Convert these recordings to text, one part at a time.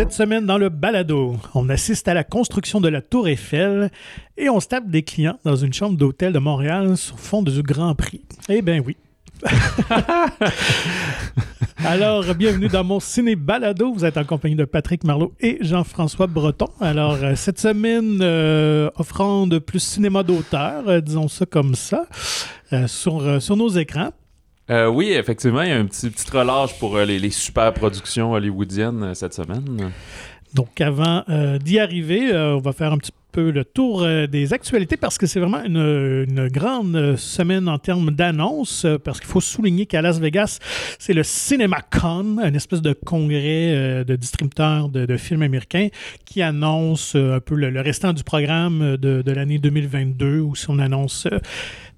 Cette semaine, dans le balado, on assiste à la construction de la Tour Eiffel et on se tape des clients dans une chambre d'hôtel de Montréal sur fond du Grand Prix. Eh bien oui. Alors, bienvenue dans mon ciné balado. Vous êtes en compagnie de Patrick Marlot et Jean-François Breton. Alors, euh, cette semaine, euh, offrande plus cinéma d'auteur, euh, disons ça comme ça, euh, sur, sur nos écrans. Euh, oui, effectivement, il y a un petit, petit relâche pour euh, les, super productions hollywoodiennes euh, cette semaine. Donc, avant d'y arriver, on va faire un petit peu le tour des actualités parce que c'est vraiment une, grande semaine en termes d'annonces. parce qu'il faut souligner qu'à Las Vegas, c'est le CinemaCon, une espèce de congrès de distributeurs de, films américains qui annonce un peu le, restant du programme de, de l'année 2022 où on annonce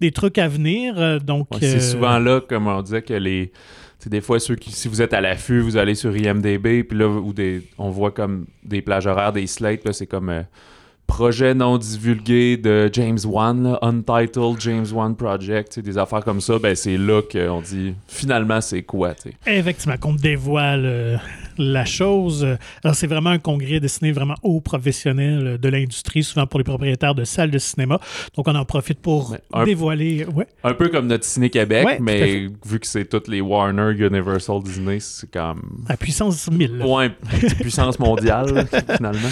des trucs à venir. Euh, Donc, Ouais, c'est euh, souvent là, comme on disait, que les. des fois, ceux qui, si vous êtes à l'affût, vous allez sur IMDB, puis là, où des, on voit comme des plages horaires, des slates, là, c'est comme euh, projet non divulgué de James Wan, là, Untitled James Wan Project, des affaires comme ça, ben c'est là qu'on dit finalement c'est quoi, tu sais. Effectivement, qu'on dévoile euh, la chose. Alors, c'est vraiment un congrès destiné vraiment aux professionnels de l'industrie, souvent pour les propriétaires de salles de cinéma. Donc, on en profite pour un- dévoiler. Ouais. Un peu comme notre Ciné Québec, Ouais, tout à mais vu que c'est toutes les Warner, Universal, Disney, c'est comme. à puissance 1000. là. Ouais, puissance mondiale, finalement.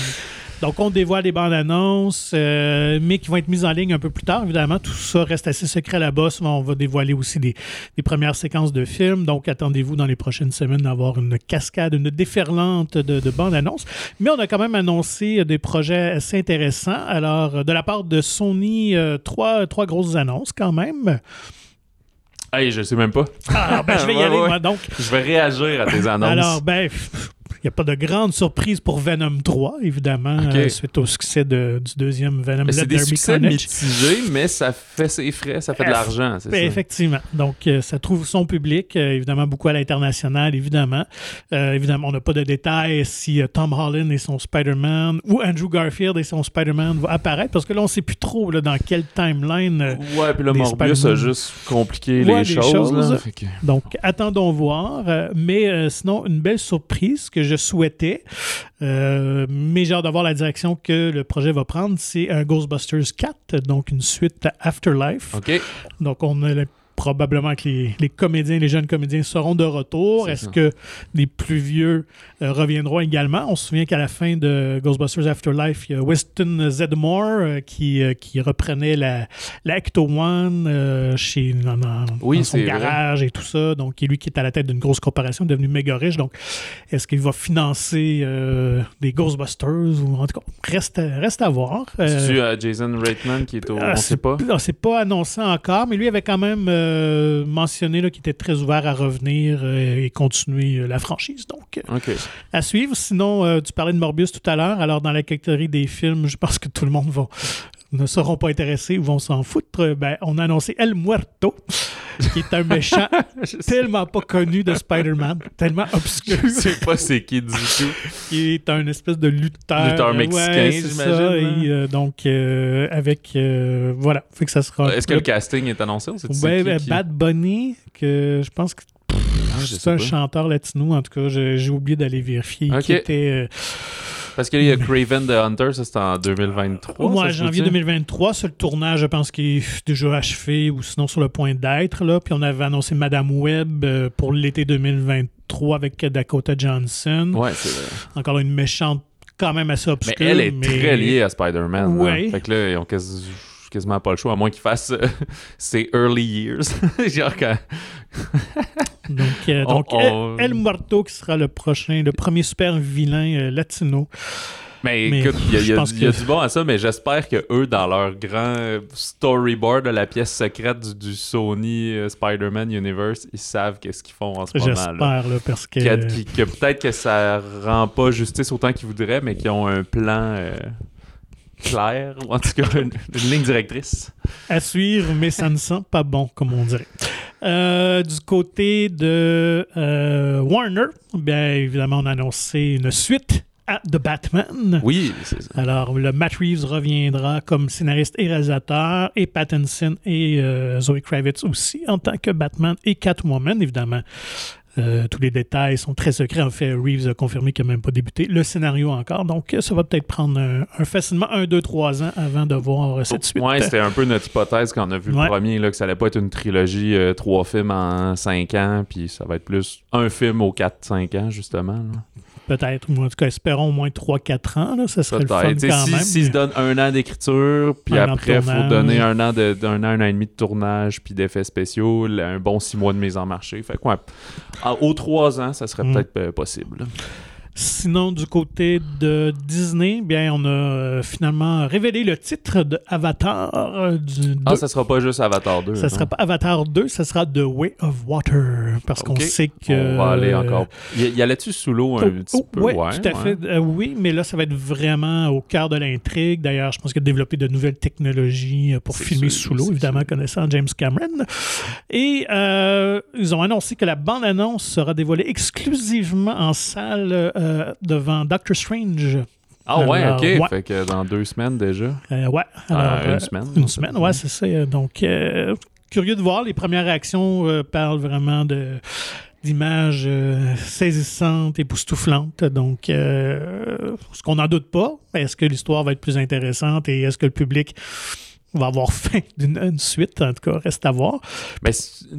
Donc, on dévoile les bandes annonces, euh, mais qui vont être mises en ligne un peu plus tard. Évidemment, tout ça reste assez secret là-bas. Souvent, on va dévoiler aussi des, des premières séquences de films. Donc, attendez-vous dans les prochaines semaines d'avoir une cascade, une déferlante de, de bandes annonces. Mais on a quand même annoncé des projets assez intéressants. Alors, de la part de Sony, euh, trois, trois grosses annonces quand même. Hey, je sais même pas. Alors, ben, je vais y Ouais, aller, ouais. moi, donc. Je vais réagir à tes annonces. Alors, ben, n'y a pas de grande surprise pour Venom 3, évidemment, euh, suite au succès de- du deuxième Venom. C'est des succès mitigés, mais ça fait ses frais, ça fait de l'argent, c'est Ben, ça. effectivement. Donc, euh, ça trouve son public, euh, évidemment, beaucoup à l'international, évidemment. Évidemment, on n'a pas de détails si Tom Holland et son Spider-Man ou Andrew Garfield et son Spider-Man vont apparaître, parce que là, on ne sait plus trop là, dans quelle timeline. Ouais, puis là, des Morbius a juste compliqué Ouais, les choses. choses. là. Fait que- Donc, attendons voir. Mais sinon, une belle surprise que je souhaitais, euh, mais j'ai hâte d'avoir la direction que le projet va prendre, c'est un Ghostbusters 4, donc une suite à Afterlife. Donc, on a probablement que les, les comédiens, les jeunes comédiens seront de retour. Est-ce que les plus vieux euh, reviendront également? On se souvient qu'à la fin de Ghostbusters Afterlife, il y a Weston Zedmore euh, qui, euh, qui reprenait la, la Ecto One chez, dans, dans- Oui, dans son garage et tout ça. Donc, lui qui est à la tête d'une grosse corporation, devenu méga riche. Donc, est-ce qu'il va financer des Ghostbusters? Ou, en tout cas, reste, à- reste à voir. C'est-tu Jason Reitman qui est au. ah, on c'est- sait pas? ah, C'est pas annoncé encore, mais lui avait quand même euh, mentionné qu'il était très ouvert à revenir euh, et continuer euh, la franchise. Donc, à suivre. Sinon, tu parlais de Morbius tout à l'heure. Alors, dans la catégorie des films, je pense que tout le monde va ne seront pas intéressés ou vont s'en foutre. Ben, on a annoncé El Muerto, qui est un méchant tellement pas connu de Spider-Man, tellement obscur, Je sais pas c'est qui du tout. qui est un espèce de lutteur. Lutteur mexicain, Ouais, j'imagine, hein? Et, euh, donc, euh, avec. euh, voilà. Fait que ça sera. Est-ce que le casting est annoncé ou c'est Ouais, qui ben, qui- Bad Bunny, que je pense que Ah, c'est un pas. chanteur latino, en tout cas, j'ai oublié d'aller vérifier. Qui était. Euh, Parce qu'il y a Craven the Hunter, ça c'était en 2023. Au mois ça, de je janvier veux dire? 2023, c'est le tournage, je pense, qui est déjà achevé ou sinon sur le point d'être. là. Puis on avait annoncé Madame Web euh, pour l'été 2023 avec Dakota Johnson. Ouais, c'est vrai. Encore une méchante quand même assez Mais obscure. elle est mais- très liée à Spider-Man. là. Ouais. Fait que là, ils ont quasi- quasiment pas le choix, à moins qu'ils fassent euh, ses early years. Genre quand. Donc, euh, On- donc on- El, El Muerto qui sera le prochain, le premier super vilain euh, latino. Mais, Mais écoute, il y a, y du- il y a que- du bon à ça, mais j'espère que eux, dans leur grand storyboard de la pièce secrète du, du Sony euh, Spider-Man Universe, ils savent qu'est-ce qu'ils font en ce moment-là. J'espère, là, parce que. Que, peut-être que ça rend pas justice autant qu'ils voudraient, mais qu'ils ont un plan euh, clair, ou en tout cas une, une ligne directrice. À suivre, mais ça ne sent pas bon, comme on dirait. Euh, du côté de euh, Warner, bien évidemment, on a annoncé une suite à The Batman. Oui, c'est ça. Alors, le Matt Reeves reviendra comme scénariste et réalisateur, et Pattinson et euh, Zoe Kravitz aussi en tant que Batman et Catwoman, évidemment. Euh, tous les détails sont très secrets. En fait, Reeves a confirmé qu'il n'a même pas débuté le scénario encore. Donc, ça va peut-être prendre un, un facilement un, deux, trois ans avant de voir cette suite. Ouais, c'était un peu notre hypothèse quand on a vu Ouais. le premier, là, que ça allait pas être une trilogie, euh, trois films en cinq ans, puis ça va être plus un film aux 4-5 ans, justement. là. Peut-être, ou en tout cas, espérons au moins 3-4 ans. Là, ça serait le fun quand si- même. S'ils se donnent un an d'écriture, puis Un après, il faut donner un an, de, d'un an, un an et demi de tournage, puis d'effets spéciaux, un bon six mois de mise en marché. Fait que, ouais, aux trois ans, ça serait Mm. peut-être euh, possible. Sinon, du côté de Disney, bien, on a euh, finalement révélé le titre de Avatar. du Ah, deux. ça sera pas juste Avatar 2. Ça sera pas Avatar 2, ça sera The Way of Water. Parce qu'on sait que. On va aller encore. Y, y allait-tu sous l'eau un Oh, petit oh, peu? ouais, Ouais, tout à ouais. fait. Euh, oui, mais là, ça va être vraiment au cœur de l'intrigue. D'ailleurs, je pense qu'il a développé de nouvelles technologies euh, pour filmer sûr, sous l'eau, évidemment, sûr. connaissant James Cameron. Et euh, ils ont annoncé que la bande-annonce sera dévoilée exclusivement en salle euh, devant Doctor Strange. Ah ouais, ok. ouais. Fait que dans deux semaines déjà. Euh, ouais. Alors, euh, une semaine. Une semaine, ouais, c'est ça. Donc, euh, curieux de voir. Les premières réactions euh, parlent vraiment de d'images euh, saisissantes, époustouflantes. Donc, euh, ce qu'on n'en doute pas, est-ce que l'histoire va être plus intéressante et est-ce que le public va avoir faim d'une une suite? En tout cas, reste à voir. Mais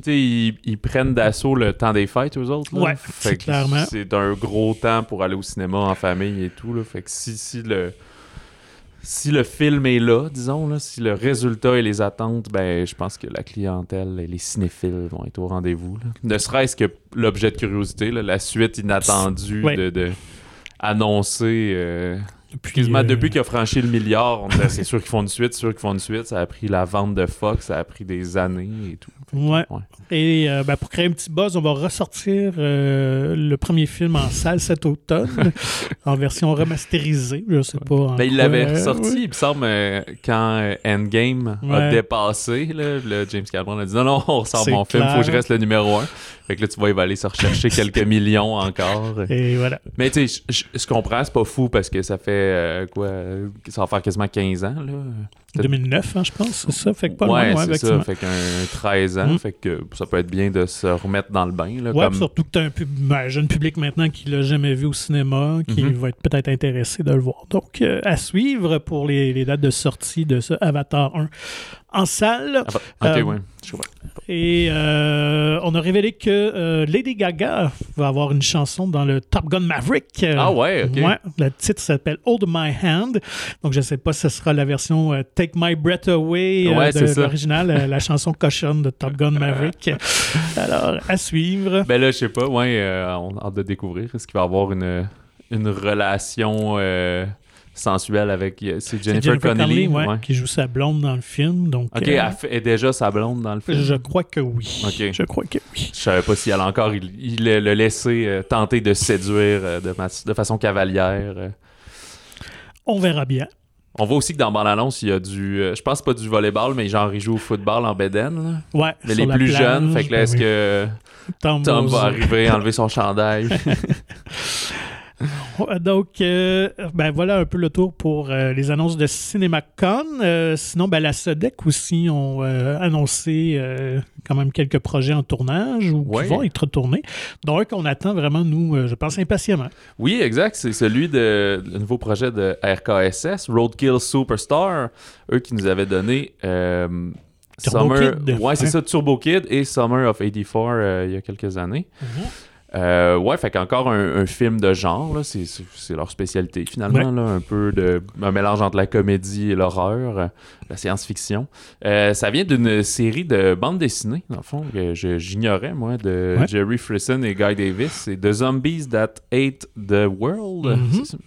ils, ils prennent d'assaut le temps des fêtes, eux autres. Là. Ouais, Fait que clairement. C'est un gros temps pour aller au cinéma en famille et tout. Là. Fait que si, si le. Si le film est là, disons, là, si le résultat et les attentes, ben, je pense que la clientèle et les cinéphiles vont être au rendez-vous. Ne serait-ce que l'objet de curiosité, là, la suite inattendue Ouais. de, de annoncer. euh, Quasiment euh, depuis qu'il a franchi le milliard, on disait, c'est sûr qu'ils font une suite, c'est sûr qu'ils font une suite. Ça a pris la vente de Fox, ça a pris des années et tout. Ouais. Ouais. Et euh, ben, pour créer un petit buzz, on va ressortir euh, le premier film en salle cet automne, en version remasterisée. Je sais pas. en Ben, il l'avait ressorti, ouais. il me semble, quand Endgame a dépassé. Là, le James Cameron a dit non, non, on ressort mon film, faut que je clair. reste le numéro un. Fait que là, tu vois, il va aller se rechercher quelques millions encore. Et voilà. Mais tu sais, je comprends, c'est pas fou parce que ça fait euh, quoi, euh, ça va faire quasiment 15 ans. Là. Peut-être- 2009, hein, je pense, c'est ça. Fait que pas ouais, loin, ouais, c'est ça. Fait qu'un 13 ans, Mm. fait que ça peut être bien de se remettre dans le bain. Là, Ouais, comme... surtout que tu as un, pub- un jeune public maintenant qui l'a jamais vu au cinéma, qui Mhm. va être peut-être intéressé de le voir. Donc, euh, à suivre pour les, les dates de sortie de ce Avatar 1 en salle. Ah, bah, ok, Euh, ouais. Et euh, on a révélé que euh, Lady Gaga va avoir une chanson dans le Top Gun Maverick. Ah ouais, ok. Ouais, le titre s'appelle Hold My Hand. Donc, je ne sais pas si ce sera la version Take My Breath Away Ouais, de l'original, la chanson cochonne de Top Gun Maverick. Alors, à suivre. Ben là, je sais pas, ouais, euh, on a hâte de découvrir. Est-ce qu'il va y avoir une, une relation euh, sensuelle avec. euh, C'est Jennifer, Connelly, ouais, ouais. qui joue sa blonde dans le film. Donc, Ok, euh, elle fait- est déjà sa blonde dans le film? je crois que oui. Je crois que oui. Je savais pas si elle a encore il, il le laissé euh, tenter de séduire euh, de, ma- de façon cavalière. On verra bien. On voit aussi que dans Bande-Annonce, il y a du. je pense pas du volleyball, mais genre, il joue au football en là. Ouais, Mais les la plus plage, jeunes, fait que là, ben est-ce oui. que Tom, Tom va arriver, enlever son chandail? Donc, euh, ben voilà un peu le tour pour euh, les annonces de CinemaCon. Euh, sinon, ben, la SEDEC aussi ont annoncé quand même quelques projets en tournage ou Ouais. qui vont être tournés. Donc, on attend vraiment, nous, je pense, impatiemment. Oui, exact. C'est celui de le nouveau projet de RKSS, Roadkill Superstar. Eux qui nous avaient donné Turbo Summer. Kid. Ouais, c'est ça, Turbo Kid et Summer of 84 euh, il y a quelques années. Euh, ouais, fait qu'encore un, un film de genre, là, c'est, leur spécialité finalement, là, un peu de un mélange entre la comédie et l'horreur, euh, la science-fiction. Euh, ça vient d'une série de bandes dessinées, dans le fond, que je- j'ignorais moi, de Ouais. Jerry Frisson et Guy Davis. C'est The Zombies That Ate the World. Mhm. C'est ça?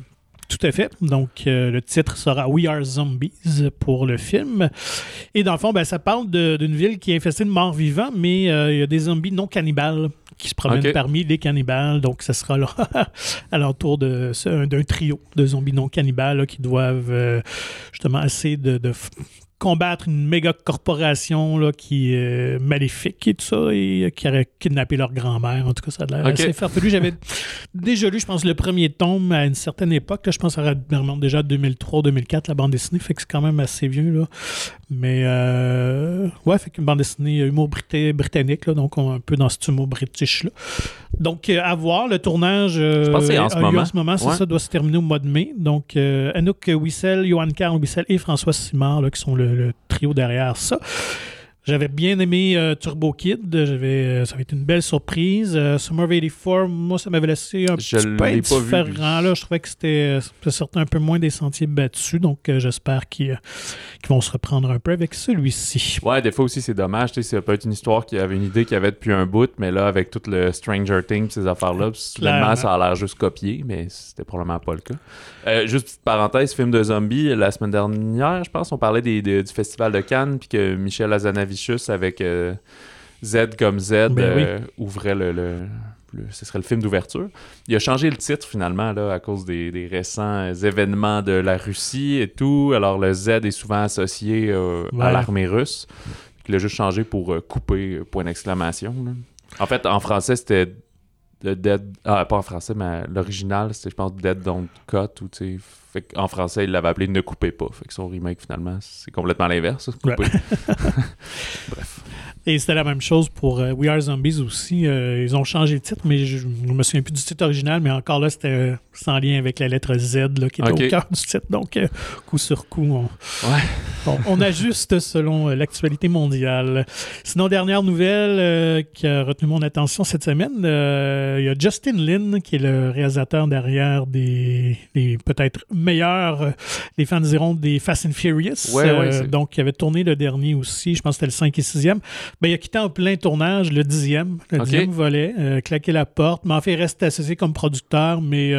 Tout à fait. Donc, euh, le titre sera We Are Zombies pour le film. Et dans le fond, ben, ça parle d'une ville qui est infestée de morts vivants, mais euh, il y a des zombies non cannibales qui se promènent parmi les cannibales. Donc, ce sera là à l'entour d'un trio de zombies non cannibales là, qui doivent euh, justement essayer de, combattre une méga corporation là, qui est maléfique et tout ça, et euh, qui aurait kidnappé leur grand-mère. En tout cas, ça a l'air assez farfelu. J'avais déjà lu, je pense, le premier tome à une certaine époque. là. je pense que ça remonte déjà à 2003-2004, la bande dessinée. Fait que c'est quand même assez vieux. Là. Mais euh, ouais, fait qu'une bande dessinée humour brita- britannique, là, donc on un peu dans ce humour british là. Donc euh, à voir, le tournage euh, pense que c'est en ce moment. en ce moment, c'est Ouais. ça, doit se terminer au mois de mai. Donc euh, Anouk Wissel, Johan Carl Wissel et François Simard là, qui sont le, le trio derrière ça. J'avais bien aimé euh, Turbo Kid, j'avais, euh, ça avait été une belle surprise. Euh, Summer of 84, moi ça m'avait laissé un Je petit peu l'ai pas vu, indifférent. là. Je trouvais que c'était, euh, ça sortait un peu moins des sentiers battus, donc euh, j'espère qu'ils, qu'ils vont se reprendre un peu avec celui-ci. Ouais, des fois aussi, c'est dommage. Tu sais, ça peut être une histoire qui avait une idée qu'il y avait depuis un bout, mais là, avec tout le Stranger Things, ces affaires-là, soudainement, ça a l'air juste copié, mais c'était probablement pas le cas. Juste petite parenthèse, film de zombies, la semaine dernière, je pense, on parlait des- des- du Festival de Cannes, puis que Michel Avec euh, Z comme Z, Ben euh, ouvrait le, le- le- Ce serait le film d'ouverture. Il a changé le titre finalement là, à cause des, des récents euh, événements de la Russie et tout. Alors le Z est souvent associé euh, à l'armée russe. Il l'a juste changé pour couper, point d'exclamation. En fait, en français, c'était le Dead. Ah, pas en français, mais l'original, c'était, je pense, Dead Don't Cut. Ou, tu sais, fait qu'en français, il l'avait appelé Ne coupez pas. Fait que son remake, finalement, c'est complètement l'inverse. Couper. Bref. Et c'était la même chose pour euh, We Are Zombies aussi. Euh, ils ont changé le titre, mais je ne me souviens plus du titre original, mais encore là, c'était euh, sans lien avec la lettre Z là, qui était au cœur du titre. Donc, euh, coup sur coup, on, Ouais. Bon, on ajuste selon euh, l'actualité mondiale. Sinon, dernière nouvelle euh, qui a retenu mon attention cette semaine, euh, il y a Justin Lin, qui est le réalisateur derrière des, des peut-être meilleurs, euh, les fans diront, des Fast and Furious. Ouais, ouais, c'est- donc, il avait tourné le dernier aussi, je pense que c'était le 5 et 6e. Ben, il a quitté en plein tournage le 10e, le Ok. 10e volet, euh, claqué la porte, mais en fait, il reste associé comme producteur, mais...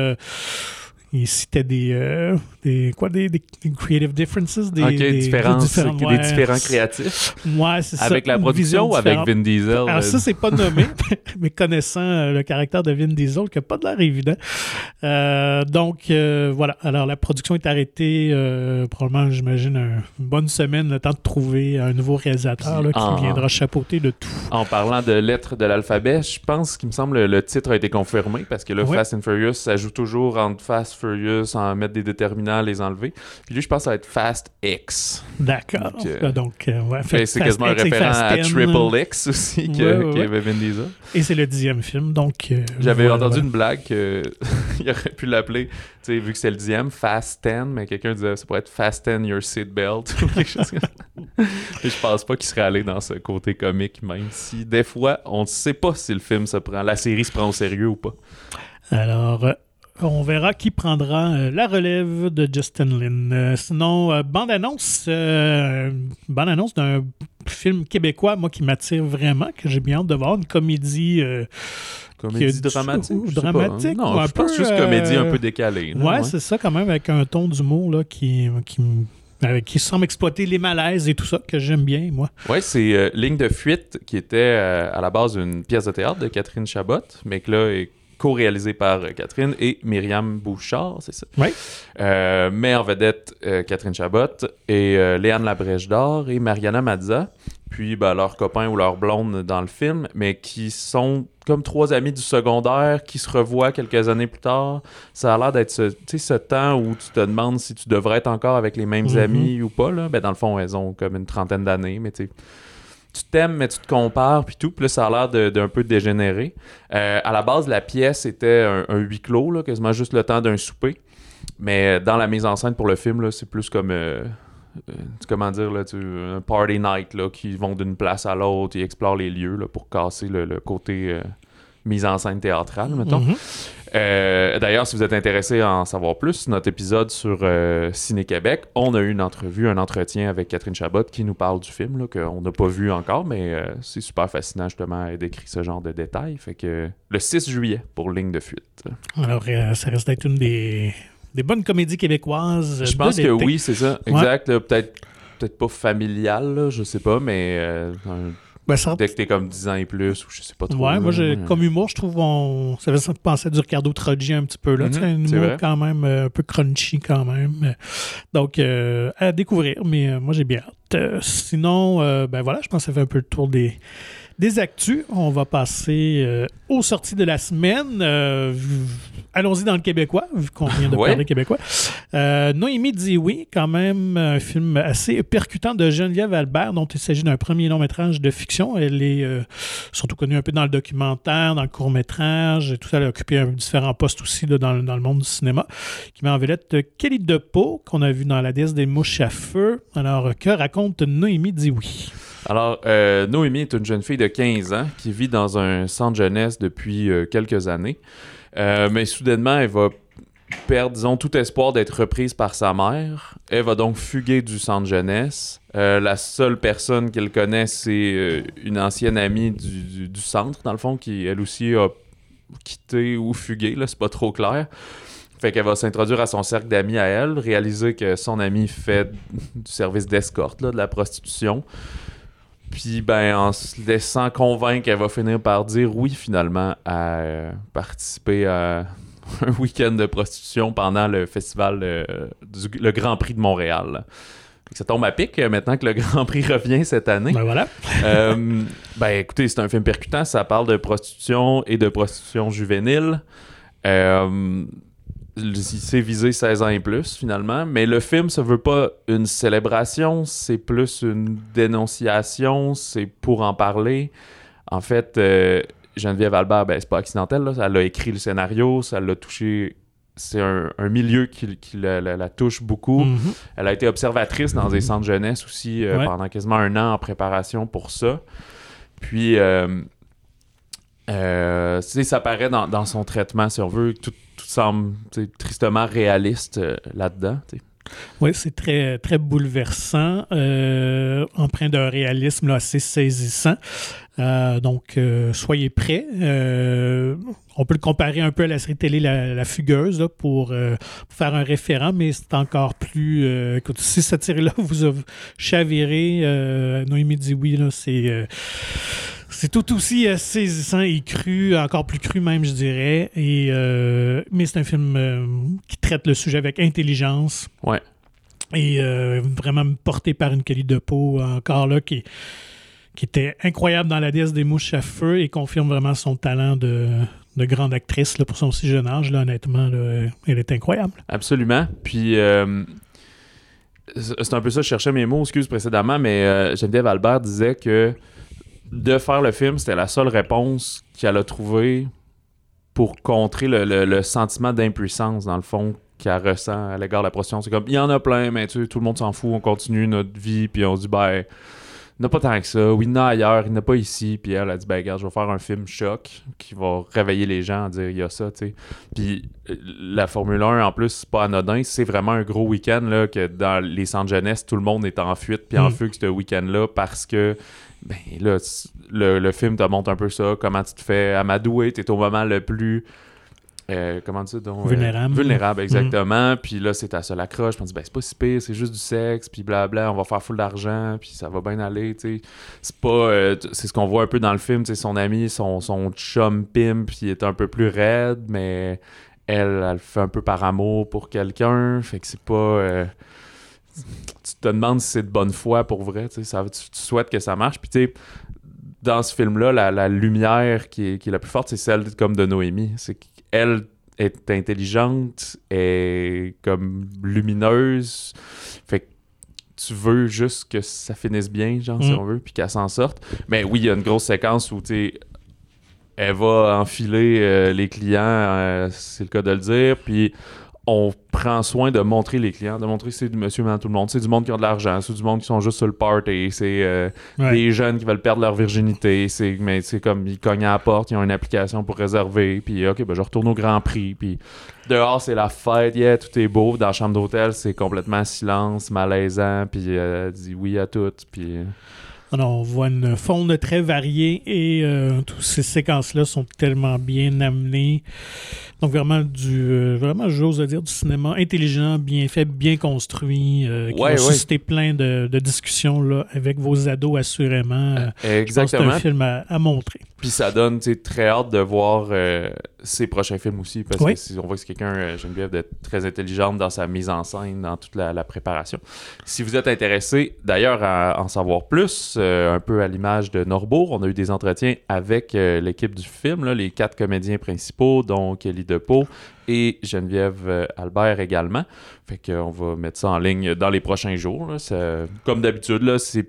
il citait des, euh, des quoi des, des creative differences des, différences, des différents- des différents créatifs. Ouais, c'est ça. Avec la production ou avec. Vin Diesel? Alors euh, ça, c'est pas nommé, mais connaissant euh, le caractère de Vin Diesel, qui n'a pas de l'air évident. Euh, donc, euh, voilà. Alors, la production est arrêtée, probablement, j'imagine, un- une bonne semaine, le temps de trouver un nouveau réalisateur là, qui en- viendra chapeauter de tout. En parlant de lettres de l'alphabet, je pense qu'il me semble le, le titre a été confirmé parce que là, Ouais. Fast and Furious, ça joue toujours entre Fast Furious, en mettre des déterminants, les enlever. Puis lui, je pense que ça va être Fast X. D'accord. Donc, euh, Donc, euh, ouais, Fait, fait c'est Fast quasiment un référent Fast à 10. Triple X aussi que- Ouais, ouais, Vin Diesel. Et c'est le dixième film, donc... euh, J'avais voilà, entendu une blague qu'il aurait pu l'appeler, tu sais, vu que c'est le dixième, Fast 10, mais quelqu'un disait ça pourrait être Fasten Your Seatbelt ou quelque chose comme ça. Et je pense pas qu'il serait allé dans ce côté comique, même si des fois, on ne sait pas si le film se prend, la série se prend au sérieux ou pas. Alors, on verra qui prendra euh, la relève de Justin Lin. Euh, sinon, euh, bande-annonce, bande-annonce d'un film québécois, moi, qui m'attire vraiment, que j'ai bien hâte de voir, une comédie... Comédie a du- dramatique. ou je sais pas. dramatique, Non, un je pense peu, juste comédie un peu décalée. là, ouais, ouais. c'est ça, quand même, avec un ton d'humour là, qui, qui, qui semble exploiter les malaises et tout ça, que j'aime bien, moi. Ouais, c'est euh, Ligne de fuite qui était euh, à la base une pièce de théâtre de Catherine Chabot, mais que là est co-réalisée par euh, Catherine et Myriam Bouchard, c'est ça? Ouais. Euh, mais en vedette euh, Catherine Chabot et euh, Léane Labrèche d'Or et Mariana Mazza, puis ben, leurs copains ou leurs blondes dans le film, mais qui sont comme trois amis du secondaire qui se revoient quelques années plus tard. Ça a l'air d'être ce, ce temps où tu te demandes si tu devrais être encore avec les mêmes Mhm. amis ou pas. Là. Ben, dans le fond, elles ont comme une trentaine d'années, mais tu sais, tu t'aimes, mais tu te compares, puis tout. Puis ça a l'air d'un peu dégénéré. Euh, à la base, la pièce était un, huis clos, là, quasiment juste le temps d'un souper. Mais dans la mise en scène pour le film, c'est plus comme. euh, euh, comment dire, là, tu, un party night, là, qui vont d'une place à l'autre, ils explorent les lieux là, pour casser le, le côté euh, mise en scène théâtrale, mettons. Mhm. Euh, D'ailleurs, si vous êtes intéressé à en savoir plus, notre épisode sur euh, Ciné-Québec, on a eu une entrevue, un entretien avec Catherine Chabot qui nous parle du film, qu'on n'a pas vu encore, mais euh, c'est super fascinant justement elle décrit ce genre de détails. Fait que le 6 juillet pour Ligne de fuite. Alors, ça reste d'être une des, des bonnes comédies québécoises. Je pense que oui, c'est ça. Exact. Peut-être peut-être pas familial, là, je sais pas, mais euh, un- Ben, ça- dès que t'es comme 10 ans et plus, ou je sais pas trop. Ouais, moi, j'ai, comme humour, je trouve on, ça fait penser à du Ricardo Troggi un petit peu. Là, Mhm, Tu sais, un c'est humour vrai. quand même euh, un peu crunchy quand même. Euh, Donc, euh, à découvrir, mais euh, moi, j'ai bien hâte. Euh, sinon, euh, ben voilà, je pense que ça fait un peu le tour des, des actus, on va passer euh, aux sorties de la semaine. Euh, allons-y dans le québécois, vu qu'on vient de Ouais. parler québécois. Euh, Noémie dit oui, quand même, un film assez percutant de Geneviève Albert, dont il s'agit d'un premier long métrage de fiction. Elle est surtout connue un peu dans le documentaire, dans le court métrage, et tout ça. Elle a occupé un- différents postes aussi là, dans, le- dans le monde du cinéma. Qui met en vedette Kelly DePau, qu'on a vu dans La déesse des mouches à feu. Alors, que raconte Noémie dit oui? Alors, euh, Noémie est une jeune fille de 15 ans qui vit dans un centre jeunesse depuis euh, quelques années. Euh, mais soudainement, elle va perdre, disons, tout espoir d'être reprise par sa mère. Elle va donc fuguer du centre jeunesse. La seule personne qu'elle connaît, c'est une ancienne amie du, centre, dans le fond, qui elle aussi a quitté ou fugué, là, c'est pas trop clair. Fait qu'elle va s'introduire à son cercle d'amis à elle, réaliser que son ami fait du service d'escorte, de la prostitution. Puis, ben, en se laissant convaincre, elle va finir par dire oui, finalement, à euh, participer à un week-end de prostitution pendant le festival, euh, du, le Grand Prix de Montréal. Ça tombe à pic euh, maintenant que le Grand Prix revient cette année. Ben voilà. Euh, ben écoutez, c'est un film percutant, ça parle de prostitution et de prostitution juvénile. Euh, c'est visé 16 ans et plus finalement, mais le film ça veut pas une célébration, c'est plus une dénonciation, c'est pour en parler. En fait, euh, Geneviève Albert, ben, c'est pas accidentel, là. elle a écrit le scénario, ça l'a touché. C'est un, un milieu qui, qui la, la- la touche beaucoup. Mhm. Elle a été observatrice dans des centres jeunesse aussi euh, Ouais. pendant quasiment un an en préparation pour ça. Puis, euh, euh, ça paraît dans, dans son traitement, si on veut. Tout, tout semble tristement réaliste euh, là-dedans. Oui, c'est très, très bouleversant, euh, empreint d'un réalisme assez saisissant. Euh, donc, soyez prêts. On peut le comparer un peu à la série télé La, Fugueuse pour, faire un référent, mais c'est encore plus. écoute, si cette série-là vous a chaviré, Noémie dit oui, c'est. C'est tout aussi euh, saisissant et cru, encore plus cru même, je dirais. Et, euh, mais c'est un film euh, qui traite le sujet avec intelligence. Ouais. Et vraiment porté par une Kelly de peau, encore là, qui, qui était incroyable dans la déesse des mouches à feu et confirme vraiment son talent de, de grande actrice là, pour son si jeune âge. Là, honnêtement, là, elle est incroyable. Absolument. Puis, c'est un peu ça, je cherchais mes mots, excuse précédemment, mais euh, Geneviève Albert disait que de faire le film, c'était la seule réponse qu'elle a trouvée pour contrer le, le- le sentiment d'impuissance, dans le fond, qu'elle ressent à l'égard de la prostitution. C'est comme, il y en a plein, mais tu sais, tout le monde s'en fout, on continue notre vie, puis on se dit, ben, il n'y a pas tant que ça. Oui, il y en a ailleurs, il n'y en a pas ici. Puis elle a dit, ben, regarde, je vais faire un film choc qui va réveiller les gens à dire, il y a ça, tu sais. Puis la Formule 1, en plus, c'est pas anodin. C'est vraiment un gros week-end, là, que dans les centres jeunesse, tout le monde est en fuite, puis en Mm. fugue ce week-end-là, parce que, ben, là, le, le film te montre un peu ça, comment tu te fais amadouer, t'es au moment le plus. euh, comment dire donc euh, Vulnérable. vulnérable exactement puis là c'est ta seule accroche puis on dit ben c'est pas si pire c'est juste du sexe puis blabla on va faire full d'argent puis ça va bien aller tu sais c'est pas euh, c'est ce qu'on voit un peu dans le film tu sais son ami son, son chum pimp il est un peu plus raide mais elle elle le fait un peu par amour pour quelqu'un fait que c'est pas tu te demandes si c'est de bonne foi pour vrai tu ça tu, tu souhaites que ça marche puis tu sais dans ce film là la, la lumière qui est, qui est la plus forte c'est celle comme de Noémie c'est qu'elle est intelligente est comme lumineuse fait que tu veux juste que ça finisse bien, genre, si Mm. on veut, puis qu'elle s'en sorte. Mais oui, il y a une grosse séquence où, tu elle va enfiler euh, les clients, euh, c'est le cas de le dire, puis on prend soin de montrer les clients, de montrer que c'est du monsieur, madame, tout le monde. C'est du monde qui a de l'argent, c'est du monde qui sont juste sur le party, c'est euh, Ouais. des jeunes qui veulent perdre leur virginité, c'est mais c'est comme ils cognent à la porte, ils ont une application pour réserver, puis ok, ben je retourne au Grand Prix, puis dehors c'est la fête, yeah, tout est beau, dans la chambre d'hôtel c'est complètement silence, malaisant, puis euh, elle dit oui à tout, puis euh, Alors, on voit une faune très variée et euh, toutes ces séquences-là sont tellement bien amenées. Donc, vraiment, du, euh, vraiment j'ose dire, du cinéma intelligent, bien fait, bien construit, euh, qui Ouais, va ouais. susciter plein de, de discussions là, avec vos ados, assurément. Euh, pense que C'est exactement. un film à, à montrer. Puis ça donne tu très hâte de voir euh, ses prochains films aussi, parce Oui. que si on voit que c'est quelqu'un, euh, Geneviève, de très intelligente dans sa mise en scène, dans toute la, la préparation. Si vous êtes intéressé, d'ailleurs, à en savoir plus, un peu à l'image de Norbourg. On a eu des entretiens avec l'équipe du film, les quatre comédiens principaux, dont Kelly DePau et Geneviève Albert également. Fait qu'on va mettre ça en ligne dans les prochains jours. Comme d'habitude, c'est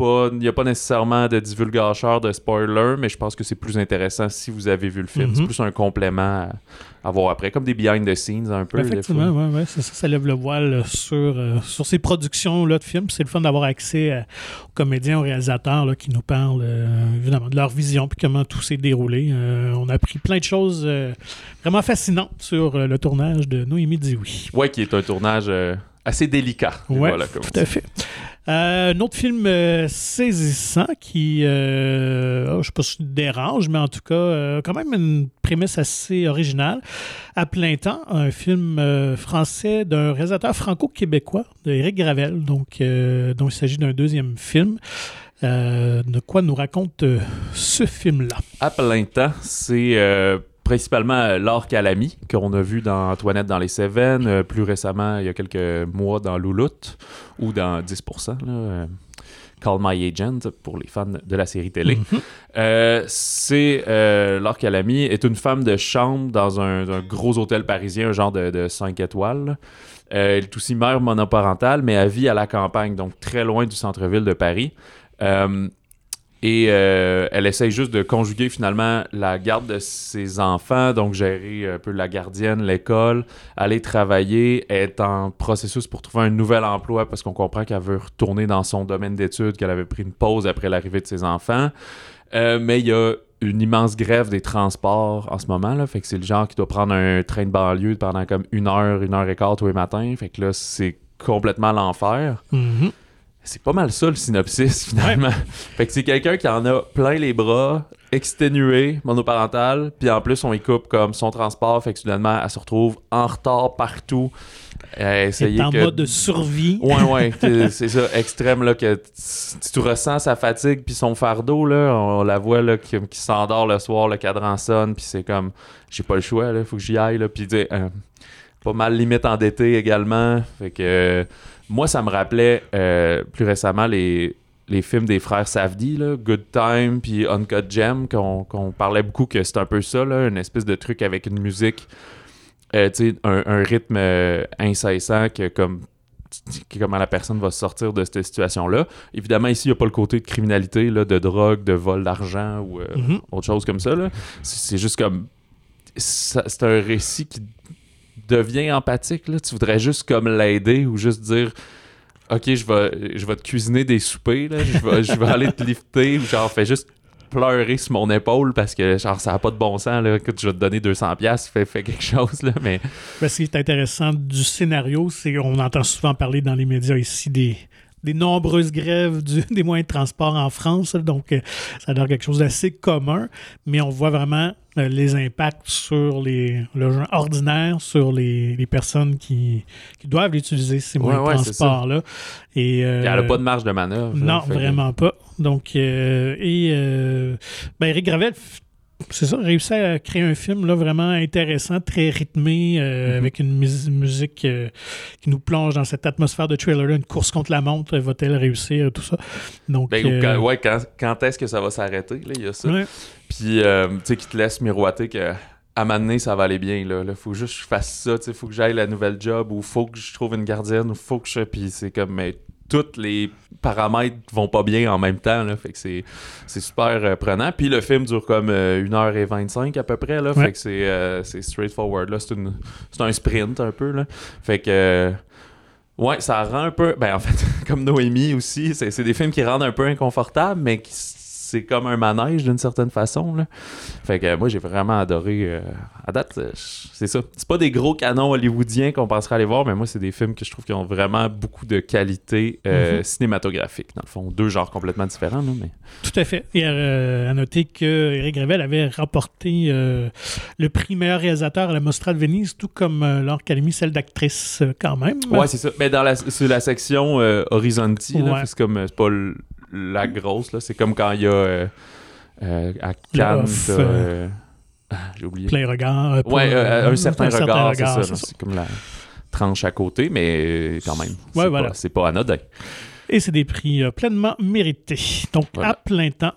il n'y a pas nécessairement de divulgateur de spoiler, mais je pense que c'est plus intéressant si vous avez vu le film. C'est mhm. plus un complément à, voir après, comme des behind the scenes un peu. Effectivement, ouais, ouais, ça, ça, lève le voile sur, euh, sur ces productions-là de films. C'est le fun d'avoir accès euh, aux comédiens, aux réalisateurs là, qui nous parlent euh, évidemment de leur vision puis comment tout s'est déroulé. on a appris plein de choses vraiment fascinantes sur le tournage de Noémie Dioui. Oui, qui est un tournage assez délicat. Oui, tout à fait. Euh, un autre film euh, saisissant qui, euh, oh, je ne sais pas si dérange, mais en tout cas, quand même une prémisse assez originale. À plein temps, un film français d'un réalisateur franco-québécois, d'Éric Gravel, donc, dont il s'agit d'un deuxième film. de quoi nous raconte ce film-là? À plein temps, c'est principalement euh, Laure Calamy, qu'on a vu dans Antoinette dans les Cévennes, euh, plus récemment, il y a quelques mois, dans Louloute, ou dans 10%. Euh, Call My Agent pour les fans de la série télé. Mhm. c'est Laure Calamy est une femme de chambre dans un, gros hôtel parisien, un genre de, 5 étoiles. elle est aussi mère monoparentale, mais elle vit à la campagne, donc très loin du centre-ville de Paris. Et euh, elle essaye juste de conjuguer finalement la garde de ses enfants, donc gérer un peu la gardienne, l'école, aller travailler, être en processus pour trouver un nouvel emploi parce qu'on comprend qu'elle veut retourner dans son domaine d'études, qu'elle avait pris une pause après l'arrivée de ses enfants. Euh, mais il y a une immense grève des transports en ce moment, là, fait que c'est le genre qui doit prendre un train de banlieue pendant comme une heure, une heure et quart tous les matins, fait que là, c'est complètement l'enfer. Mm-hmm. C'est pas mal ça le synopsis finalement. fait que c'est quelqu'un qui en a plein les bras, exténué, monoparental, puis en plus on y coupe comme son transport, fait que soudainement elle se retrouve en retard partout. Essayer en mode de survie. Ouais, ouais, c'est ça, extrême là, que tu ressens sa fatigue puis son fardeau, là, on, la voit là, qui, s'endort le soir, le cadran sonne, puis c'est comme, j'ai pas le choix, là, faut que j'y aille, là, puis euh, pas mal limite endetté également, fait que moi, ça me rappelait euh, plus récemment les, les films des frères Safdie, là, Good Time puis Uncut Gem, qu'on parlait beaucoup que c'est un peu ça, là, une espèce de truc avec une musique, euh, un, un, rythme euh, incessant que comme comment la personne va sortir de cette situation-là. Évidemment, ici, il n'y a pas le côté de criminalité, là, de drogue, de vol d'argent ou mm-hmm. autre chose comme ça. C'est juste comme... C'est un récit qui deviens empathique. Là. Tu voudrais juste comme l'aider ou juste dire Ok, je vais, je vais te cuisiner des soupers, là. Je, vais, je vais aller te lifter ou genre fais juste pleurer sur mon épaule parce que genre ça n'a pas de bon sens là que je vais te donner 200 pièces fais, quelque chose là mais ce qui est intéressant du scénario c'est qu'on entend souvent parler dans les médias ici des des nombreuses grèves des moyens de transport en France. Donc, euh, ça l'air quelque chose d'assez commun, mais on voit vraiment euh, les impacts sur les, le gens ordinaire, sur les, personnes qui, doivent utiliser ces moyens de transport-là. Et, euh, Il n'y a pas de marge de manœuvre. Non, vraiment pas. Donc, et ben, Eric Gravel c'est ça, réussi à créer un film là, vraiment intéressant, très rythmé, euh, mhm. avec une musique euh, qui nous plonge dans cette atmosphère de trailer, une course contre la montre, va-t-elle réussir, tout ça. Donc, ben, euh, quand, ouais, quand, est-ce que ça va s'arrêter, il y a ça. Puis, tu sais, qui te laisse miroiter que à m'amener, ça va aller bien. Là. là. faut juste que je fasse ça. Il faut que j'aille la nouvelle job ou faut que je trouve une gardienne ou faut que je. Puis c'est comme, mais tous les paramètres vont pas bien en même temps. Là, fait que c'est, super euh, prenant. Puis le film dure comme 1h25 euh, à peu près. Là, Fait que c'est, euh, c'est straightforward. Là. C'est, c'est un sprint un peu. Là. Fait que. ouais, ça rend un peu. Ben, en fait, comme Noémie aussi, c'est, c'est des films qui rendent un peu inconfortables, mais qui c'est comme un manège d'une certaine façon. Là. Fait que moi, j'ai vraiment adoré. Euh, à date, euh, c'est ça. C'est pas des gros canons hollywoodiens qu'on penserait aller voir, mais moi, c'est des films que je trouve qui ont vraiment beaucoup de qualité euh, mhm. cinématographique. Dans le fond, deux genres complètement différents. mais... Tout à fait. Et à noter que Eric Revel avait remporté le prix meilleur réalisateur à la Mostra de Venise, tout comme Laure Calamy, celle d'actrice quand même. Ouais, c'est ça. Mais dans la, sur la section Horizonti, c'est comme c'est pas la grosse. Là. C'est comme quand il y a euh, euh, à Cannes. Euh, ah, j'ai oublié. Plein regard. ouais, un, certain regard, c'est ça. C'est comme la tranche à côté, mais quand même. c'est, pas, pas anodin. Et c'est des prix pleinement mérités. Donc, Voilà. à plein temps.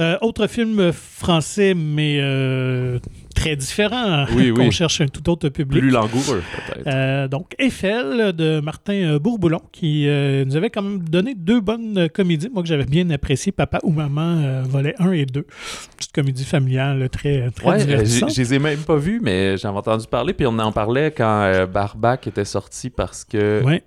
Euh, autre film français, mais euh, très différent. Oui, qu'on oui. cherche un tout autre public. Plus langoureux, peut-être. Euh, donc, Eiffel de Martin euh, Bourboulon, qui euh, nous avait quand même donné deux bonnes comédies, moi que j'avais bien apprécié, Papa ou Maman, euh, volet 1 et 2. Petite comédie familiale très, très Ouais, divertissante. je les ai même pas vus, mais j'en ai entendu parler. Puis on en parlait quand Barbac était sorti parce que Ouais,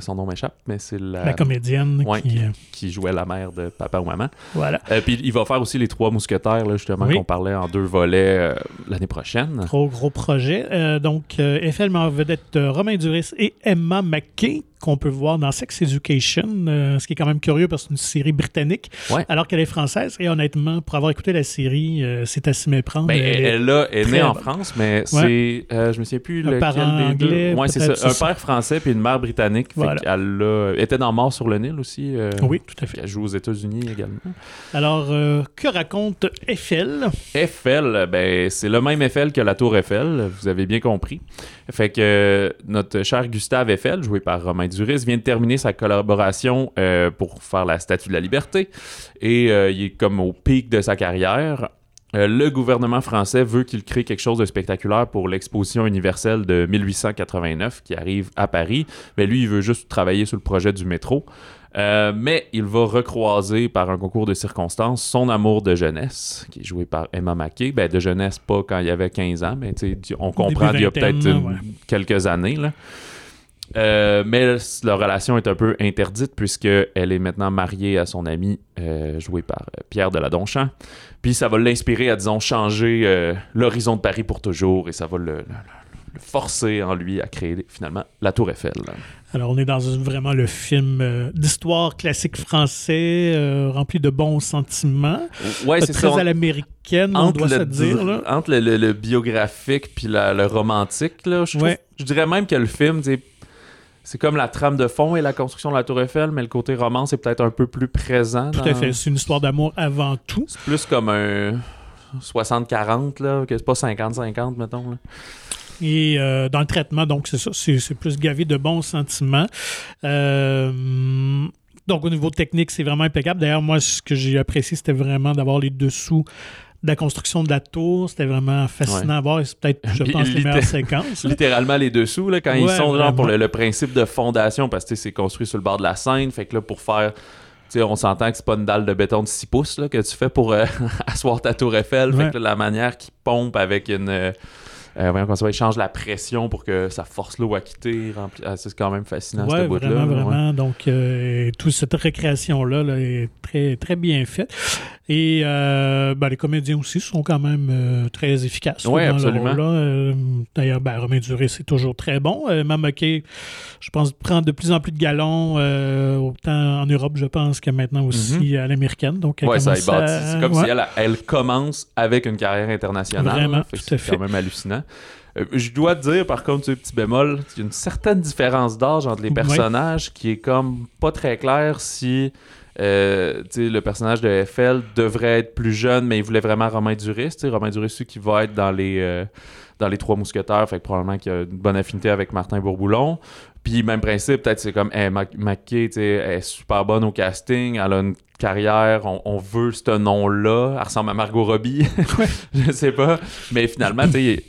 son nom m'échappe, mais c'est la, la comédienne ouais, qui... qui jouait la mère de Papa ou Maman. voilà. Puis il va faire aussi les trois mousquetaires, là, justement, Oui. qu'on parlait en deux volets euh, l'année prochaine. Gros, gros projet. Euh, donc, euh, en vedette Romain Duris et Emma McKay, qu'on peut voir dans Sex Education, euh, ce qui est quand même curieux parce que c'est une série britannique, Ouais. alors qu'elle est française. Et honnêtement, pour avoir écouté la série, euh, c'est à s'y méprendre. Ben, Elle elle, est- elle, née en. France, mais c'est. euh, je me souviens plus Un lequel parent anglais. Ouais, c'est ça. Un ça. père français puis une mère britannique. Voilà. qu'elle a- était dans Mort sur le Nil aussi. Oui, tout à fait. Elle joue aux États-Unis également. Alors, que raconte Eiffel? Eiffel, ben, c'est le même Eiffel que la Tour Eiffel, vous avez bien compris. Fait que notre cher Gustave Eiffel, joué par Romain Duris, vient de terminer sa collaboration euh, pour faire la Statue de la Liberté. Et euh, il est comme au pic de sa carrière. Euh, le gouvernement français veut qu'il crée quelque chose de spectaculaire pour l'exposition universelle de 1889 qui arrive à Paris. Mais lui, il veut juste travailler sur le projet du métro. Euh, mais il va recroiser par un concours de circonstances son amour de jeunesse, qui est joué par Emma Mackey. Ben, de jeunesse, pas quand il avait 15 ans, mais on comprend d'il y a peut-être ouais. quelques années. Là. Euh, mais leur relation est un peu interdite puisqu'elle est maintenant mariée à son ami euh, joué par euh, Pierre de la Donchamp. Puis ça va l'inspirer à, disons, changer euh, l'horizon de Paris pour toujours et ça va le, le- le forcer en lui à créer finalement la Tour Eiffel. Alors, on est dans vraiment le film d'histoire classique français, rempli de bons sentiments. Ouais, c'est très ça. à l'américaine, on doit le, se dire. Là. entre le, biographique puis la- le romantique, là, je, trouve- Ouais. je dirais même que le film, tu c'est comme la trame de fond et la construction de la Tour Eiffel, mais le côté romance est peut-être un peu plus présent. Tout dans- à fait. C'est une histoire d'amour avant tout. C'est plus comme un 60-40, là, que c'est pas 50-50, mettons. Là. Et euh, dans le traitement, donc c'est ça, c'est c'est plus gavé de bons sentiments. Euh, donc au niveau technique, c'est vraiment impeccable. D'ailleurs, moi, ce que j'ai apprécié, c'était vraiment d'avoir les dessous de la construction de la tour. C'était vraiment fascinant à voir. C'est peut-être, je Puis pense, les meilleures séquences. Littéralement les dessous, là, quand ils sont genre pour le, le principe de fondation, parce que c'est construit sur le bord de la Seine, fait que là, pour faire. on s'entend que c'est pas une dalle de béton de 6 pouces là, que tu fais pour euh, asseoir ta tour Eiffel. Fait que là, la manière qui pompe avec une. euh, euh, voyons comment ça va, il change la pression pour que ça force l'eau à quitter. rempli- ah, c'est quand même fascinant, Ouais, ce bout-là. vraiment, là, ouais. vraiment. Donc, euh, toute cette récréation-là là, est très, très bien faite. Et euh, ben, les comédiens aussi sont quand même euh, très efficaces. Ouais, dans le absolument. Euh, D'ailleurs, ben, Romain Duris, c'est toujours très bon. Mamoké, je pense, prend de plus en plus de galons, autant en Europe, je pense, que maintenant aussi à l'américaine. Donc, Mhm. Ouais, ça à- C'est comme ouais. si elle, elle commence avec une carrière internationale. Vraiment, tout à c'est fait. quand même hallucinant. Euh, je dois te dire, par contre, tu petit bémol, il y a une certaine différence d'âge entre les Ouais. personnages qui est comme pas très clair si euh, le personnage de Eiffel devrait être plus jeune, mais il voulait vraiment Romain Duris. Romain Duris, celui qui va être dans les, euh, dans les Trois Mousquetaires, fait que probablement qu'il a une bonne affinité avec Martin Bourboulon. Puis même principe, peut-être c'est comme hey, sais, elle est super bonne au casting, elle a une carrière, on, on veut ce nom-là, elle ressemble à Margot Robbie, je sais pas, mais finalement, tu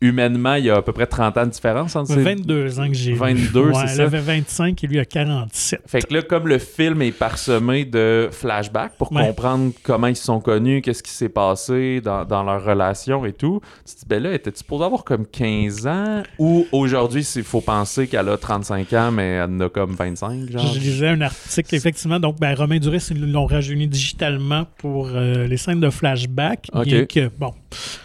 humainement, il y a à peu près 30 ans de différence entre ces 22 ans que j'ai vu. 22, Ouais, c'est Elle ça? avait 25 et lui a 47. Fait que là, comme le film est parsemé de flashbacks pour Ouais. comprendre comment ils se sont connus, qu'est-ce qui s'est passé dans, dans leur relation et tout, tu te dis, ben là, était-tu supposé avoir comme 15 ans ou aujourd'hui, il faut penser qu'elle a 35 ans, mais elle en a comme 25, genre? Je lisais un article, effectivement. Donc, ben, Romain Duris, ils l'ont rajeuni digitalement pour euh, les scènes de flashback. Ok. Bien que, bon,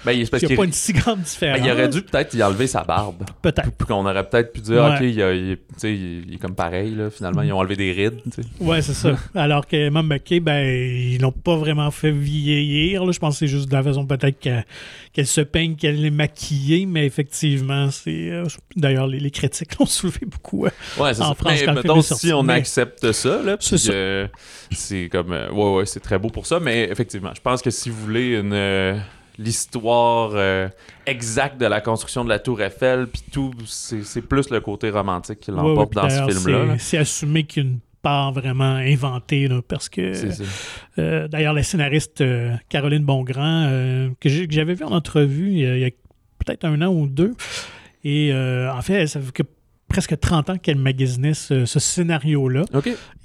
Ben, il- n'y a pas une si grande différence. ben, il aurait dû peut-être y enlever sa barbe. Peut-être. Puis qu'on aurait peut-être pu dire, Ouais. OK, il, a- il est- il- est comme pareil, là, finalement, ils ont enlevé des rides. tu sais. Ouais, c'est ça. Alors que Emma McKay, ben, ils l'ont pas vraiment fait vieillir. là. Je pense que c'est juste de la façon peut-être qu'elle se peigne, qu'elle est maquillée, mais effectivement, c'est. euh, D'ailleurs, les, les critiques l'ont soulevé beaucoup. euh. Ouais, c'est En ça. France, Mais mettons, sorti, si on mais- accepte ça, là, C'est comme... euh, ouais, ouais, c'est très beau pour ça, mais effectivement, je pense que si vous voulez une... euh, l'histoire euh, exacte de la construction de la Tour Eiffel, puis tout, c'est plus le côté romantique qui Ouais, ouais, l'emporte dans ce film-là. là. c'est- assumé qu'il y a une part vraiment inventée, là, parce que euh, d'ailleurs, la scénariste euh, Caroline Bongrand, euh, que j'avais vu en entrevue il y a, il y a peut-être un an ou deux, et euh, en fait, ça fait que presque 30 ans qu'elle magasinait ce, ce scénario-là.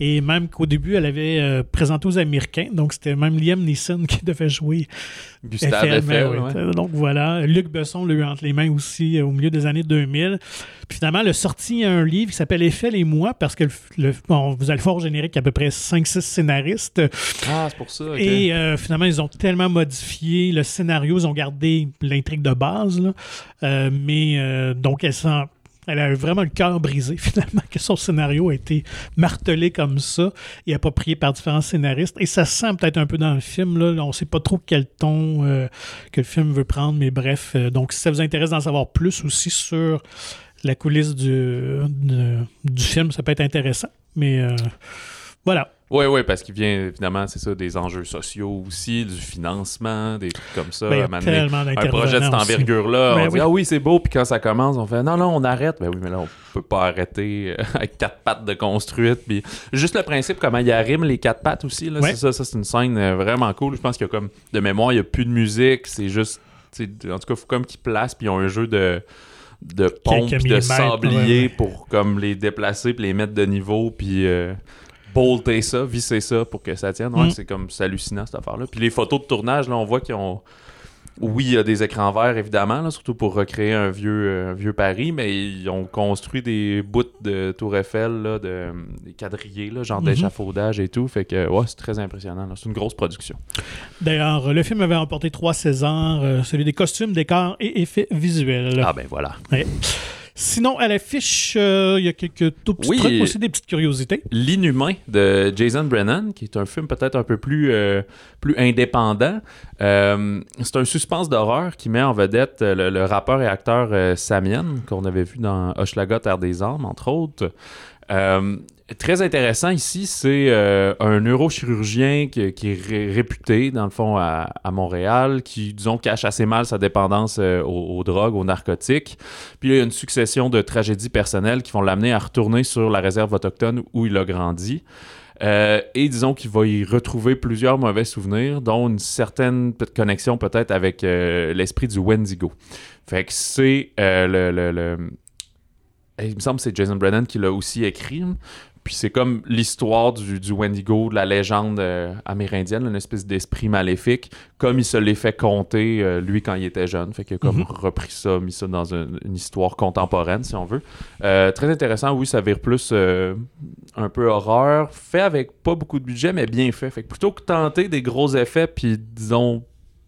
Et même qu'au début, elle avait euh, présenté aux Américains. Donc, c'était même Liam Neeson qui devait jouer Gustave Eiffel, ouais. ouais. Donc voilà, Luc Besson l'a eu entre les mains aussi euh, au milieu des années 2000. Puis finalement, elle a sorti un livre qui s'appelle Eiffel et moi, parce que le, le- bon, vous allez au générique, il y a à peu près 5-6 scénaristes. Ah, c'est pour ça. Et euh, finalement, ils ont tellement modifié le scénario, ils ont gardé l'intrigue de base. là. Euh, mais euh, donc, elle sent. Elle a vraiment le cœur brisé, finalement, que son scénario a été martelé comme ça et approprié par différents scénaristes. Et ça se sent peut-être un peu dans le film. Là. On ne sait pas trop quel ton euh, que le film veut prendre, mais bref. euh, donc, si ça vous intéresse d'en savoir plus aussi sur la coulisse du, du film, ça peut être intéressant. Mais euh, voilà. Oui, oui, parce qu'il vient évidemment, c'est ça, des enjeux sociaux aussi, du financement, des trucs comme ça. Ben, un projet de cette envergure-là, Ben on dit oui. Ah oui, c'est beau, puis quand ça commence, on fait Non, non, on arrête. Ben oui, mais là, on peut pas arrêter euh, avec quatre pattes de construite. Puis juste le principe, comment il arrime les quatre pattes aussi, là, c'est ça, ça c'est une scène euh, vraiment cool. Je pense qu'il y a comme, de mémoire, il y a plus de musique, c'est juste, en tout cas, il faut comme qu'ils placent, puis ils ont un jeu de de puis de sablier ouais, ouais. pour comme les déplacer puis les mettre de niveau puis euh, bolter ça, visser ça pour que ça tienne. Ouais, Mm. c'est comme c'est hallucinant cette affaire-là. Puis les photos de tournage, là, on voit qu'ils ont. Oui, il y a des écrans verts, évidemment, là, surtout pour recréer un vieux, euh, un vieux Paris, mais ils ont construit des bouts de Tour Eiffel, là, de, des quadrillés, là, genre Mhm. d'échafaudage et tout. Fait que, ouais, c'est très impressionnant. C'est une grosse production. D'ailleurs, le film avait remporté trois Césars, euh, celui des costumes, décors et effets visuels. Ah, ben voilà. Sinon, à l'affiche, euh, il y a quelques tout petits Oui. trucs aussi, des petites curiosités. L'inhumain de Jason Brennan, qui est un film peut-être un peu plus, euh, plus indépendant. Euh, c'est un suspense d'horreur qui met en vedette le, le rappeur et acteur Samien, qu'on avait vu dans Hochelaga, Terre des Armes, entre autres. Très intéressant ici, c'est euh, un neurochirurgien qui, est ré- réputé, dans le fond, à, Montréal, qui, disons, cache assez mal sa dépendance euh, aux, drogues, aux narcotiques. Puis là, il y a une succession de tragédies personnelles qui vont l'amener à retourner sur la réserve autochtone où il a grandi. Euh, et disons qu'il va y retrouver plusieurs mauvais souvenirs, dont une certaine connexion peut-être avec l'esprit du Wendigo. Fait que c'est le- le- Il me semble que c'est Jason Brennan qui l'a aussi écrit. Puis c'est comme l'histoire du, du Wendigo, de la légende euh, amérindienne, une espèce d'esprit maléfique, comme il se l'est fait conter, euh, lui, quand il était jeune. Fait qu'il a comme Mhm. repris ça, mis ça dans une, une histoire contemporaine, si on veut. Euh, très intéressant, oui, ça vire plus un peu horreur, fait avec pas beaucoup de budget, mais bien fait. Fait que plutôt que tenter des gros effets, puis disons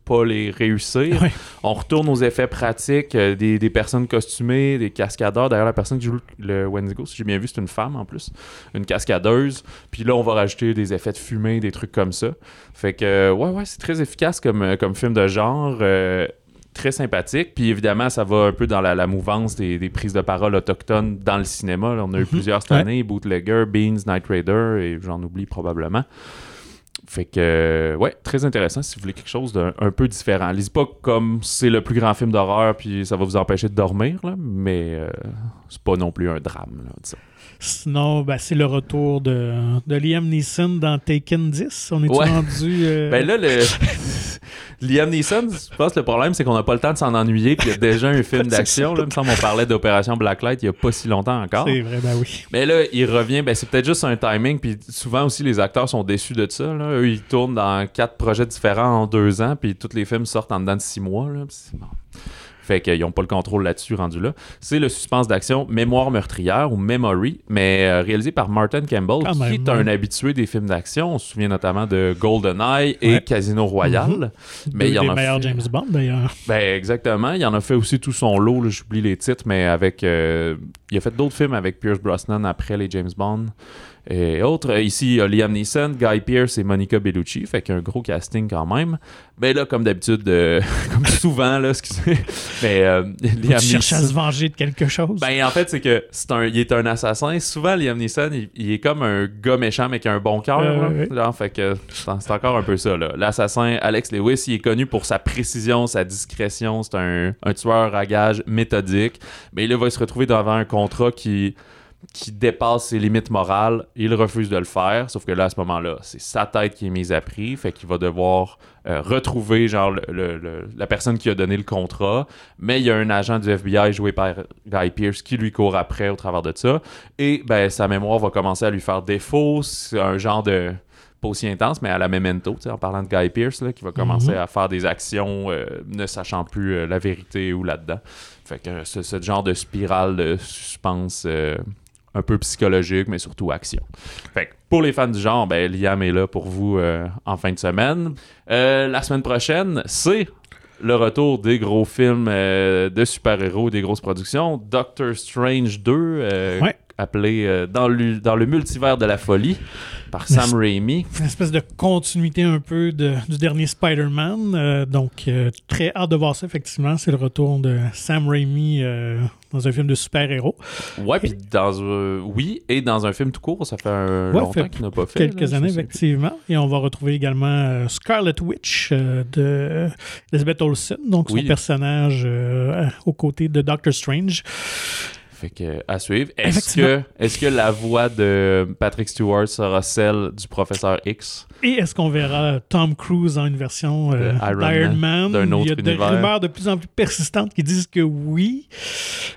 pas les réussir, on retourne aux effets pratiques, euh, des, des personnes costumées, des cascadeurs. D'ailleurs, la personne qui joue le Wendigo, si j'ai bien vu, c'est une femme en plus, une cascadeuse. Puis là, on va rajouter des effets de fumée, des trucs comme ça. Fait que, euh, ouais, ouais, c'est très efficace comme, euh, comme film de genre. euh, très sympathique. Puis évidemment, ça va un peu dans la, la mouvance des, des prises de parole autochtones dans le cinéma. Là, on a eu Mhm. plusieurs cette Ouais. année, Bootlegger, Beans, Night Raider, et j'en oublie probablement. Fait que, euh, ouais, très intéressant si vous voulez quelque chose d'un un peu différent. Lisez pas comme c'est le plus grand film d'horreur, puis ça va vous empêcher de dormir, là, mais euh, c'est pas non plus un drame, là. Sinon, ben, c'est le retour de, de Liam Neeson dans Taken 10. On est Ouais. rendu. euh, Ben là, le... Liam Neeson, je pense que le problème, c'est qu'on n'a pas le temps de s'en ennuyer, puis il y a déjà un film d'action. Là, il me semble qu'on parlait d'Opération Blacklight il y a pas si longtemps encore. c'est vrai, ben oui. Mais là, il revient, ben c'est peut-être juste un timing, puis souvent aussi les acteurs sont déçus de ça. Là. Eux, ils tournent dans quatre projets différents en deux ans, puis tous les films sortent en dedans de six mois. Là, puis c'est bon. Fait qu'ils n'ont pas le contrôle là-dessus rendu là. C'est le suspense d'action Mémoire meurtrière ou Memory, mais euh, réalisé par Martin Campbell, Quand qui même, est un ouais. habitué des films d'action. On se souvient notamment de GoldenEye et Ouais. Casino Royale. Mais Deux il y en des a meilleurs fait- James Bond, d'ailleurs. Ben exactement. Il en a fait aussi tout son lot. J'oublie les titres, mais avec. euh, il a fait d'autres films avec Pierce Brosnan après les James Bond et autres. Euh, Ici, il y a Liam Neeson, Guy Pearce et Monica Bellucci. Fait qu'il y a un gros casting quand même. Ben là, comme d'habitude, euh, comme souvent, là, excusez, Mais euh, Liam Tu cherches à se venger de quelque chose. Ben, en fait, c'est que c'est un, il est un assassin. Souvent, Liam Neeson, il, il est comme un gars méchant, mais qui a un bon cœur. Euh, là. fait que c'est encore un peu ça. là. L'assassin, Alex Lewis, il est connu pour sa précision, sa discrétion. C'est un, un tueur à gage méthodique. Mais là, il va se retrouver devant un contrat qui qui dépasse ses limites morales, il refuse de le faire, sauf que là, à ce moment-là, c'est sa tête qui est mise à prix, fait qu'il va devoir euh, retrouver genre le- le- le- la personne qui a donné le contrat, mais il y a un agent du FBI joué par Guy Pearce qui lui court après au travers de ça, et ben sa mémoire va commencer à lui faire défaut, c'est un genre de pas aussi intense, mais à la memento, en parlant de Guy Pearce, là, qui va commencer Mhm. à faire des actions euh, ne sachant plus euh, la vérité ou là-dedans. Fait que c'est ce genre de spirale de suspense euh, un peu psychologique, mais surtout action. Fait que pour les fans du genre, ben, Liam est là pour vous euh, en fin de semaine. Euh, la semaine prochaine, c'est le retour des gros films euh, de super-héros, des grosses productions. Doctor Strange 2, euh, Ouais. Appelé euh, dans, le, dans le multivers de la folie par Sam Raimi. une espèce de continuité un peu de- du dernier Spider-Man. Euh, donc, euh, très hâte de voir ça, effectivement. C'est le retour de Sam Raimi euh, dans un film de super-héros. Ouais, puis dans un... Oui, et dans un film tout court, ça fait un Ouais, longtemps qu'il n'a pas fait. Quelques là, années, effectivement. Et on va retrouver également euh, Scarlet Witch euh, de Elizabeth Olsen, donc son Oui. personnage euh, aux côtés de Doctor Strange. Fait que, à suivre. Est-ce que, est que la voix de Patrick Stewart sera celle du professeur X? Et est-ce qu'on verra Tom Cruise en une version euh, Iron d'Iron Man? d'un autre Il y a des univers? rumeurs de plus en plus persistantes qui disent que oui,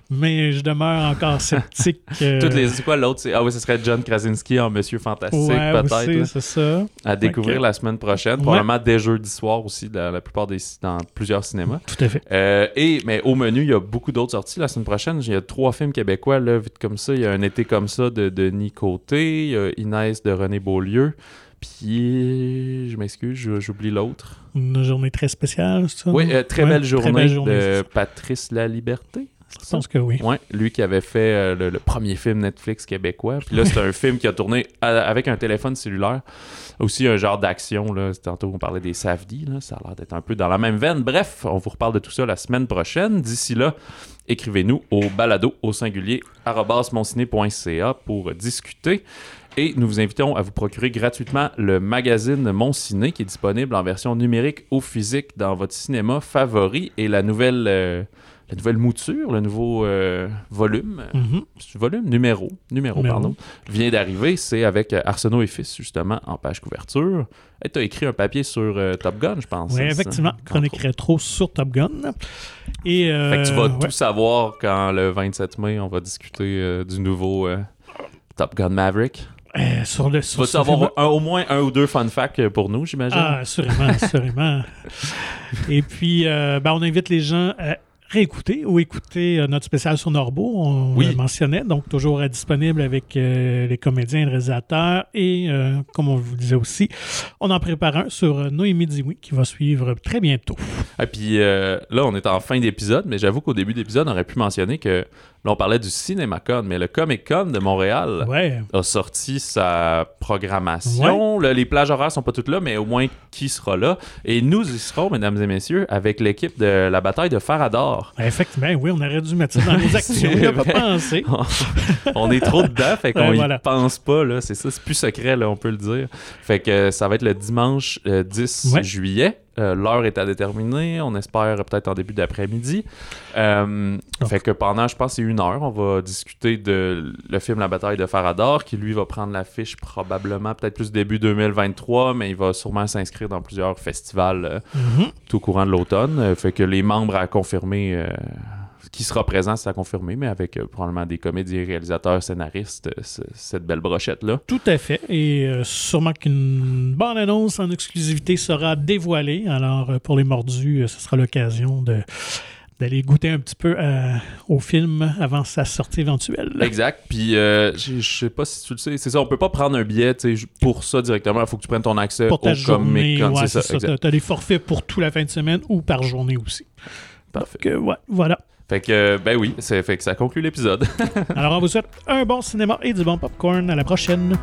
mais je demeure encore sceptique. euh, Toutes les... C'est quoi l'autre? C'est- Ah oui, ce serait John Krasinski en Monsieur Fantastique, Ouais, peut-être. c'est ça. À découvrir la semaine prochaine. Ouais. Probablement dès jeudi soir aussi, dans la plupart des... dans plusieurs cinémas. Tout à fait. Euh, et, mais au menu, il y a beaucoup d'autres sorties la semaine prochaine. Il y a trois films québécois, là, vite comme ça. Il y a Un été comme ça de Denis Côté. Il y a Inès de René Beaulieu. Puis, je m'excuse, j'oublie l'autre. Une journée très spéciale, c'est ça? Oui, euh, très, Ouais, belle journée belle journée, c'est de. Patrice Laliberté. Je pense que oui. Ouais, lui qui avait fait euh, le, le premier film Netflix québécois. Puis là, c'est un film qui a tourné à- avec un téléphone cellulaire. Aussi un genre d'action. Là. Tantôt, on parlait des Savdi. Là. Ça a l'air d'être un peu dans la même veine. Bref, on vous reparle de tout ça la semaine prochaine. D'ici là, écrivez-nous au balado au singulier arobase-monciné.ca pour discuter. Et nous vous invitons à vous procurer gratuitement le magazine Mon Ciné qui est disponible en version numérique ou physique dans votre cinéma favori et la nouvelle, euh, la nouvelle mouture, le nouveau euh, volume, Mhm. c'est volume? Numéro, numéro, Numéro. pardon, vient d'arriver. C'est avec euh, Arsenault et Fils justement en page couverture. Et tu as écrit un papier sur euh, Top Gun, je pense. Oui, hein, effectivement. Chronique rétro sur Top Gun. Et, euh, Fait que tu vas ouais. tout savoir quand le 27 mai, on va discuter euh, du nouveau euh, Top Gun Maverick. Euh, sur le Tu sur vas ce avoir un- au moins un ou deux fun facts euh, pour nous, j'imagine? Ah, assurément, assurément. Et puis, euh, ben, on invite les gens à réécouter ou écouter euh, notre spécial sur Norbo, on Oui. le mentionnait, donc toujours disponible avec euh, les comédiens et les réalisateurs. Et euh, comme on vous disait aussi, on en prépare un sur Noémie Dioui qui va suivre très bientôt. Et puis euh, là, on est en fin d'épisode, mais j'avoue qu'au début d'épisode, on aurait pu mentionner que là, on parlait du CinemaCon, mais le Comic Con de Montréal Ouais, a sorti sa programmation. Là, les plages horaires sont pas toutes là, mais au moins qui sera là? Et nous y serons, mesdames et messieurs, avec l'équipe de la bataille de Farador. Ben, effectivement, oui, on aurait dû mettre ça dans nos actions. On n'y a pas pensé. on est trop dedans, fait qu'on Ouais, y voilà. pense pas, là. C'est ça, c'est plus secret, là, on peut le dire. Fait que euh, ça va être le dimanche euh, 10 Ouais. juillet. Euh, L'heure est à déterminer. On espère peut-être en début d'après-midi. Euh, fait que pendant, je pense, c'est une heure, on va discuter de le film La bataille de Farador, qui lui va prendre l'affiche probablement peut-être plus début 2023, mais il va sûrement s'inscrire dans plusieurs festivals euh, Mhm. tout au courant de l'automne. Euh, fait que les membres à confirmer, qui sera présent, c'est à confirmer, mais avec euh, probablement des comédiens, réalisateurs, scénaristes, euh, cette belle brochette-là. Tout à fait. Et euh, sûrement qu'une bonne annonce en exclusivité sera dévoilée. Alors, pour les mordus, ce sera l'occasion de d'aller goûter un petit peu euh, au film avant sa sortie éventuelle. Exact. Puis, euh, je sais pas si tu le sais, c'est ça, on peut pas prendre un billet pour ça directement. Il faut que tu prennes ton accès Pour ta au journée, Comic-Con. ouais, c'est c'est ça, ça. exact. Tu as des forfaits pour toute la fin de semaine ou par journée aussi. Parfait. Que, ouais, voilà. Fait que, ben oui, ça conclut l'épisode. Alors, on vous souhaite un bon cinéma et du bon popcorn. À la prochaine.